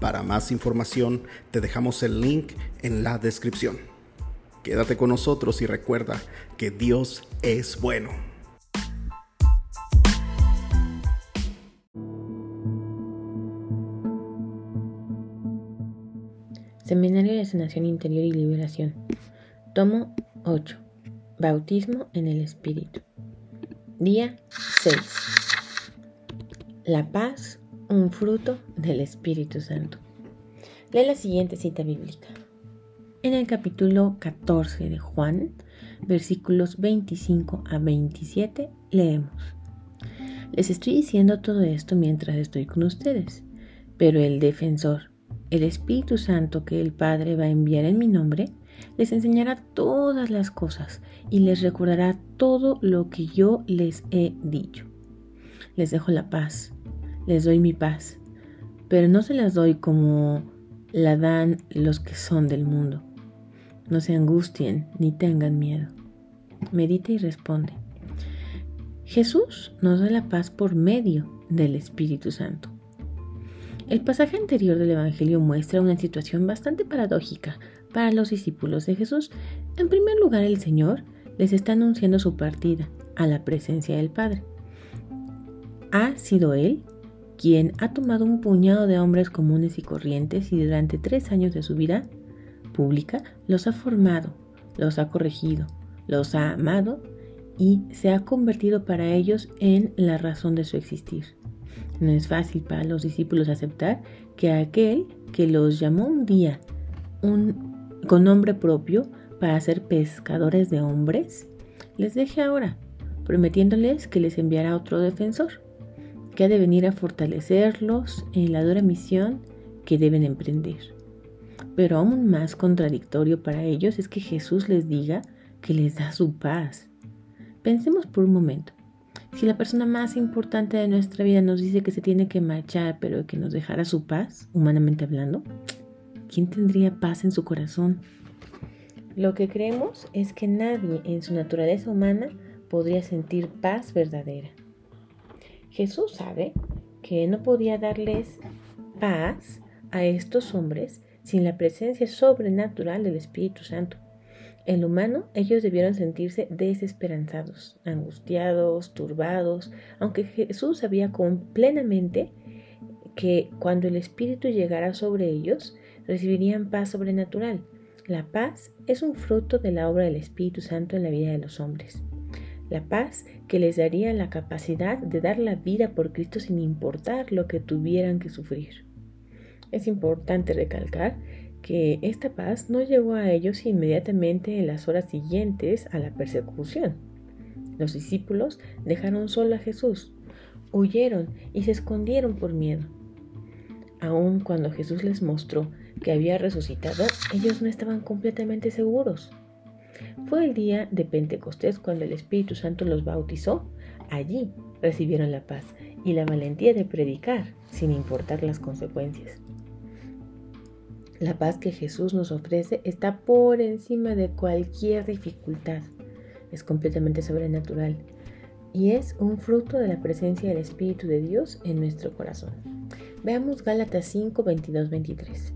Para más información te dejamos el link en la descripción. Quédate con nosotros y recuerda que Dios es bueno. Seminario de Sanación Interior y Liberación. Tomo 8. Bautismo en el Espíritu. Día 6. La paz un fruto del Espíritu Santo. Lee la siguiente cita bíblica. En el capítulo 14 de Juan, versículos 25 a 27, leemos. Les estoy diciendo todo esto mientras estoy con ustedes, pero el defensor, el Espíritu Santo que el Padre va a enviar en mi nombre, les enseñará todas las cosas y les recordará todo lo que yo les he dicho. Les dejo la paz les doy mi paz, pero no se las doy como la dan los que son del mundo. No se angustien ni tengan miedo. Medita y responde. Jesús nos da la paz por medio del Espíritu Santo. El pasaje anterior del Evangelio muestra una situación bastante paradójica para los discípulos de Jesús. En primer lugar, el Señor les está anunciando su partida a la presencia del Padre. Ha sido Él quien ha tomado un puñado de hombres comunes y corrientes y durante tres años de su vida pública los ha formado, los ha corregido, los ha amado y se ha convertido para ellos en la razón de su existir. No es fácil para los discípulos aceptar que aquel que los llamó un día con nombre propio para ser pescadores de hombres, les deje ahora, prometiéndoles que les enviará otro defensor que ha de venir a fortalecerlos en la dura misión que deben emprender. Pero aún más contradictorio para ellos es que Jesús les diga que les da su paz. Pensemos por un momento. Si la persona más importante de nuestra vida nos dice que se tiene que marchar, pero que nos dejara su paz, humanamente hablando, ¿quién tendría paz en su corazón? Lo que creemos es que nadie en su naturaleza humana podría sentir paz verdadera. Jesús sabe que no podía darles paz a estos hombres sin la presencia sobrenatural del Espíritu Santo. En lo humano, ellos debieron sentirse desesperanzados, angustiados, turbados, aunque Jesús sabía plenamente que cuando el Espíritu llegara sobre ellos, recibirían paz sobrenatural. La paz es un fruto de la obra del Espíritu Santo en la vida de los hombres la paz que les daría la capacidad de dar la vida por Cristo sin importar lo que tuvieran que sufrir. Es importante recalcar que esta paz no llegó a ellos inmediatamente en las horas siguientes a la persecución. Los discípulos dejaron solo a Jesús, huyeron y se escondieron por miedo. Aun cuando Jesús les mostró que había resucitado, ellos no estaban completamente seguros. Fue el día de Pentecostés cuando el Espíritu Santo los bautizó. Allí recibieron la paz y la valentía de predicar sin importar las consecuencias. La paz que Jesús nos ofrece está por encima de cualquier dificultad. Es completamente sobrenatural y es un fruto de la presencia del Espíritu de Dios en nuestro corazón. Veamos Gálatas 5, 22, 23.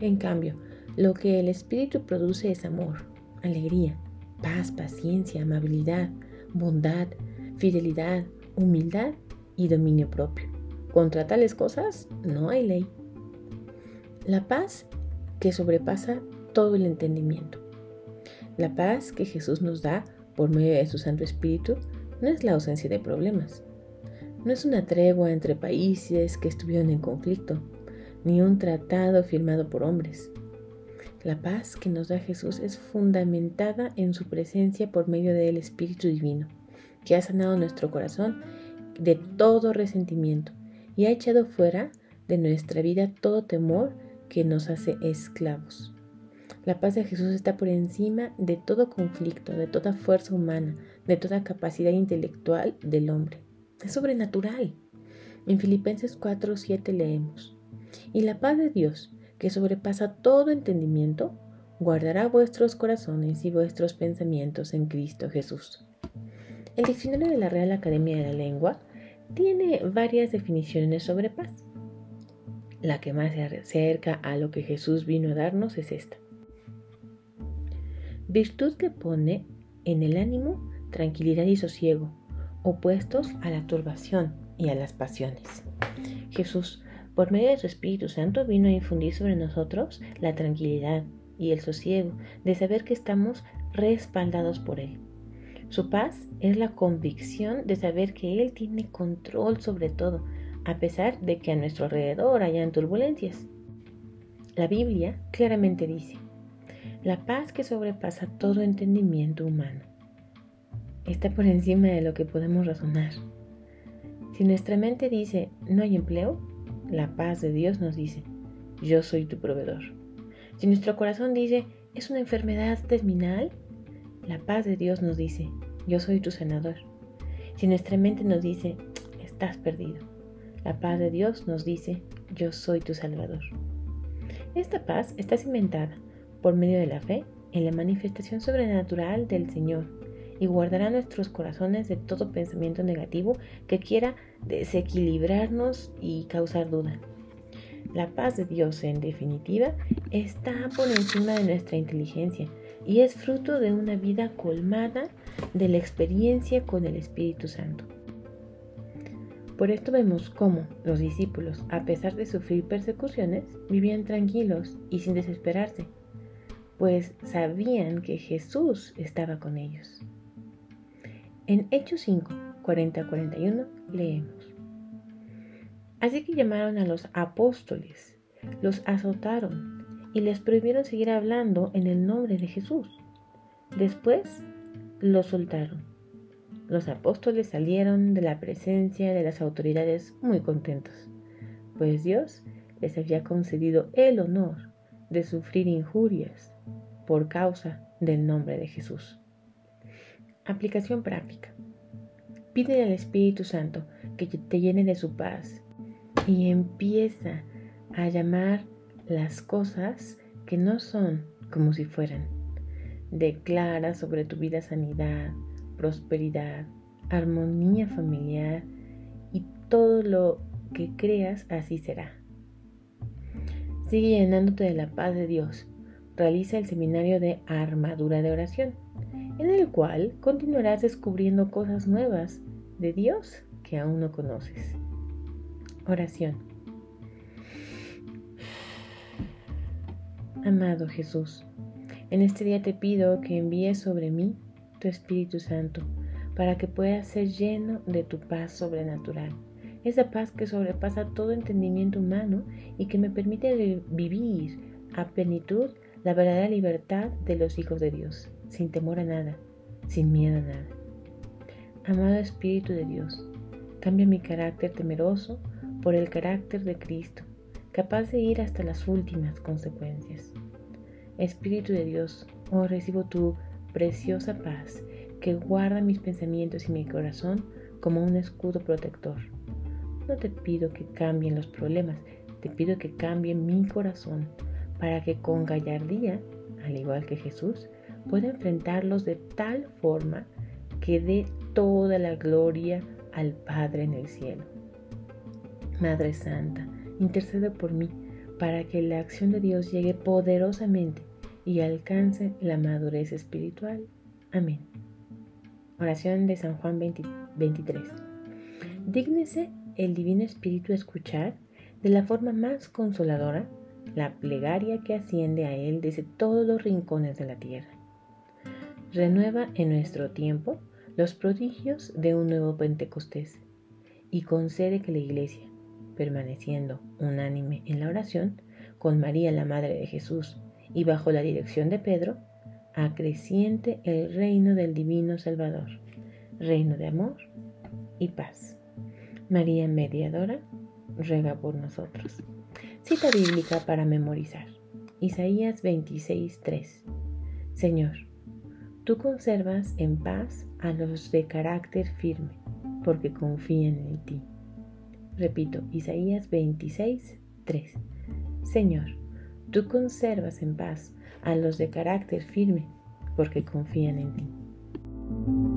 En cambio, lo que el Espíritu produce es amor, alegría, paz, paciencia, amabilidad, bondad, fidelidad, humildad y dominio propio. Contra tales cosas no hay ley. La paz que sobrepasa todo el entendimiento. La paz que Jesús nos da por medio de su Santo Espíritu no es la ausencia de problemas. No es una tregua entre países que estuvieron en conflicto, ni un tratado firmado por hombres. La paz que nos da Jesús es fundamentada en su presencia por medio del Espíritu Divino, que ha sanado nuestro corazón de todo resentimiento y ha echado fuera de nuestra vida todo temor que nos hace esclavos. La paz de Jesús está por encima de todo conflicto, de toda fuerza humana, de toda capacidad intelectual del hombre. Es sobrenatural. En Filipenses 4, 7 leemos, y la paz de Dios, que sobrepasa todo entendimiento, guardará vuestros corazones y vuestros pensamientos en Cristo Jesús. El diccionario de la Real Academia de la Lengua tiene varias definiciones sobre paz. La que más se acerca a lo que Jesús vino a darnos es esta. Virtud que pone en el ánimo tranquilidad y sosiego, opuestos a la turbación y a las pasiones. Jesús, por medio de su Espíritu Santo, vino a infundir sobre nosotros la tranquilidad y el sosiego de saber que estamos respaldados por Él. Su paz es la convicción de saber que Él tiene control sobre todo, a pesar de que a nuestro alrededor hayan turbulencias. La Biblia claramente dice, la paz que sobrepasa todo entendimiento humano está por encima de lo que podemos razonar. Si nuestra mente dice, no hay empleo, la paz de Dios nos dice, yo soy tu proveedor. Si nuestro corazón dice, es una enfermedad terminal, la paz de Dios nos dice, yo soy tu sanador. Si nuestra mente nos dice, estás perdido, la paz de Dios nos dice, yo soy tu salvador. Esta paz está cimentada por medio de la fe en la manifestación sobrenatural del Señor y guardará nuestros corazones de todo pensamiento negativo que quiera desequilibrarnos y causar duda. La paz de Dios, en definitiva, está por encima de nuestra inteligencia y es fruto de una vida colmada de la experiencia con el Espíritu Santo. Por esto vemos cómo los discípulos, a pesar de sufrir persecuciones, vivían tranquilos y sin desesperarse, pues sabían que Jesús estaba con ellos. En Hechos 5, 40-41 leemos. Así que llamaron a los apóstoles, los azotaron y les prohibieron seguir hablando en el nombre de Jesús. Después los soltaron. Los apóstoles salieron de la presencia de las autoridades muy contentos, pues Dios les había concedido el honor de sufrir injurias por causa del nombre de Jesús. Aplicación práctica. Pide al Espíritu Santo que te llene de su paz y empieza a llamar las cosas que no son como si fueran. Declara sobre tu vida sanidad, prosperidad, armonía familiar y todo lo que creas así será. Sigue llenándote de la paz de Dios. Realiza el seminario de armadura de oración, en el cual continuarás descubriendo cosas nuevas de Dios que aún no conoces. Oración. Amado Jesús, en este día te pido que envíes sobre mí tu Espíritu Santo para que pueda ser lleno de tu paz sobrenatural. Esa paz que sobrepasa todo entendimiento humano y que me permite vivir a plenitud la verdadera libertad de los hijos de Dios, sin temor a nada, sin miedo a nada. Amado Espíritu de Dios, cambia mi carácter temeroso por el carácter de Cristo, capaz de ir hasta las últimas consecuencias. Espíritu de Dios, oh recibo tu preciosa paz que guarda mis pensamientos y mi corazón como un escudo protector. No te pido que cambien los problemas, te pido que cambie mi corazón para que con gallardía, al igual que Jesús, pueda enfrentarlos de tal forma que dé toda la gloria al Padre en el cielo. Madre Santa, intercede por mí para que la acción de Dios llegue poderosamente y alcance la madurez espiritual. Amén. Oración de San Juan 23. Dígnese el Divino Espíritu escuchar de la forma más consoladora la plegaria que asciende a Él desde todos los rincones de la tierra. Renueva en nuestro tiempo los prodigios de un nuevo Pentecostés y concede que la Iglesia, permaneciendo unánime en la oración, con María la Madre de Jesús y bajo la dirección de Pedro, acreciente el reino del Divino Salvador, reino de amor y paz. María Mediadora, ruega por nosotros. Cita bíblica para memorizar. Isaías 26:3. Señor, tú conservas en paz a los de carácter firme, porque confían en ti. Repito, Isaías 26:3. Señor, tú conservas en paz a los de carácter firme, porque confían en ti.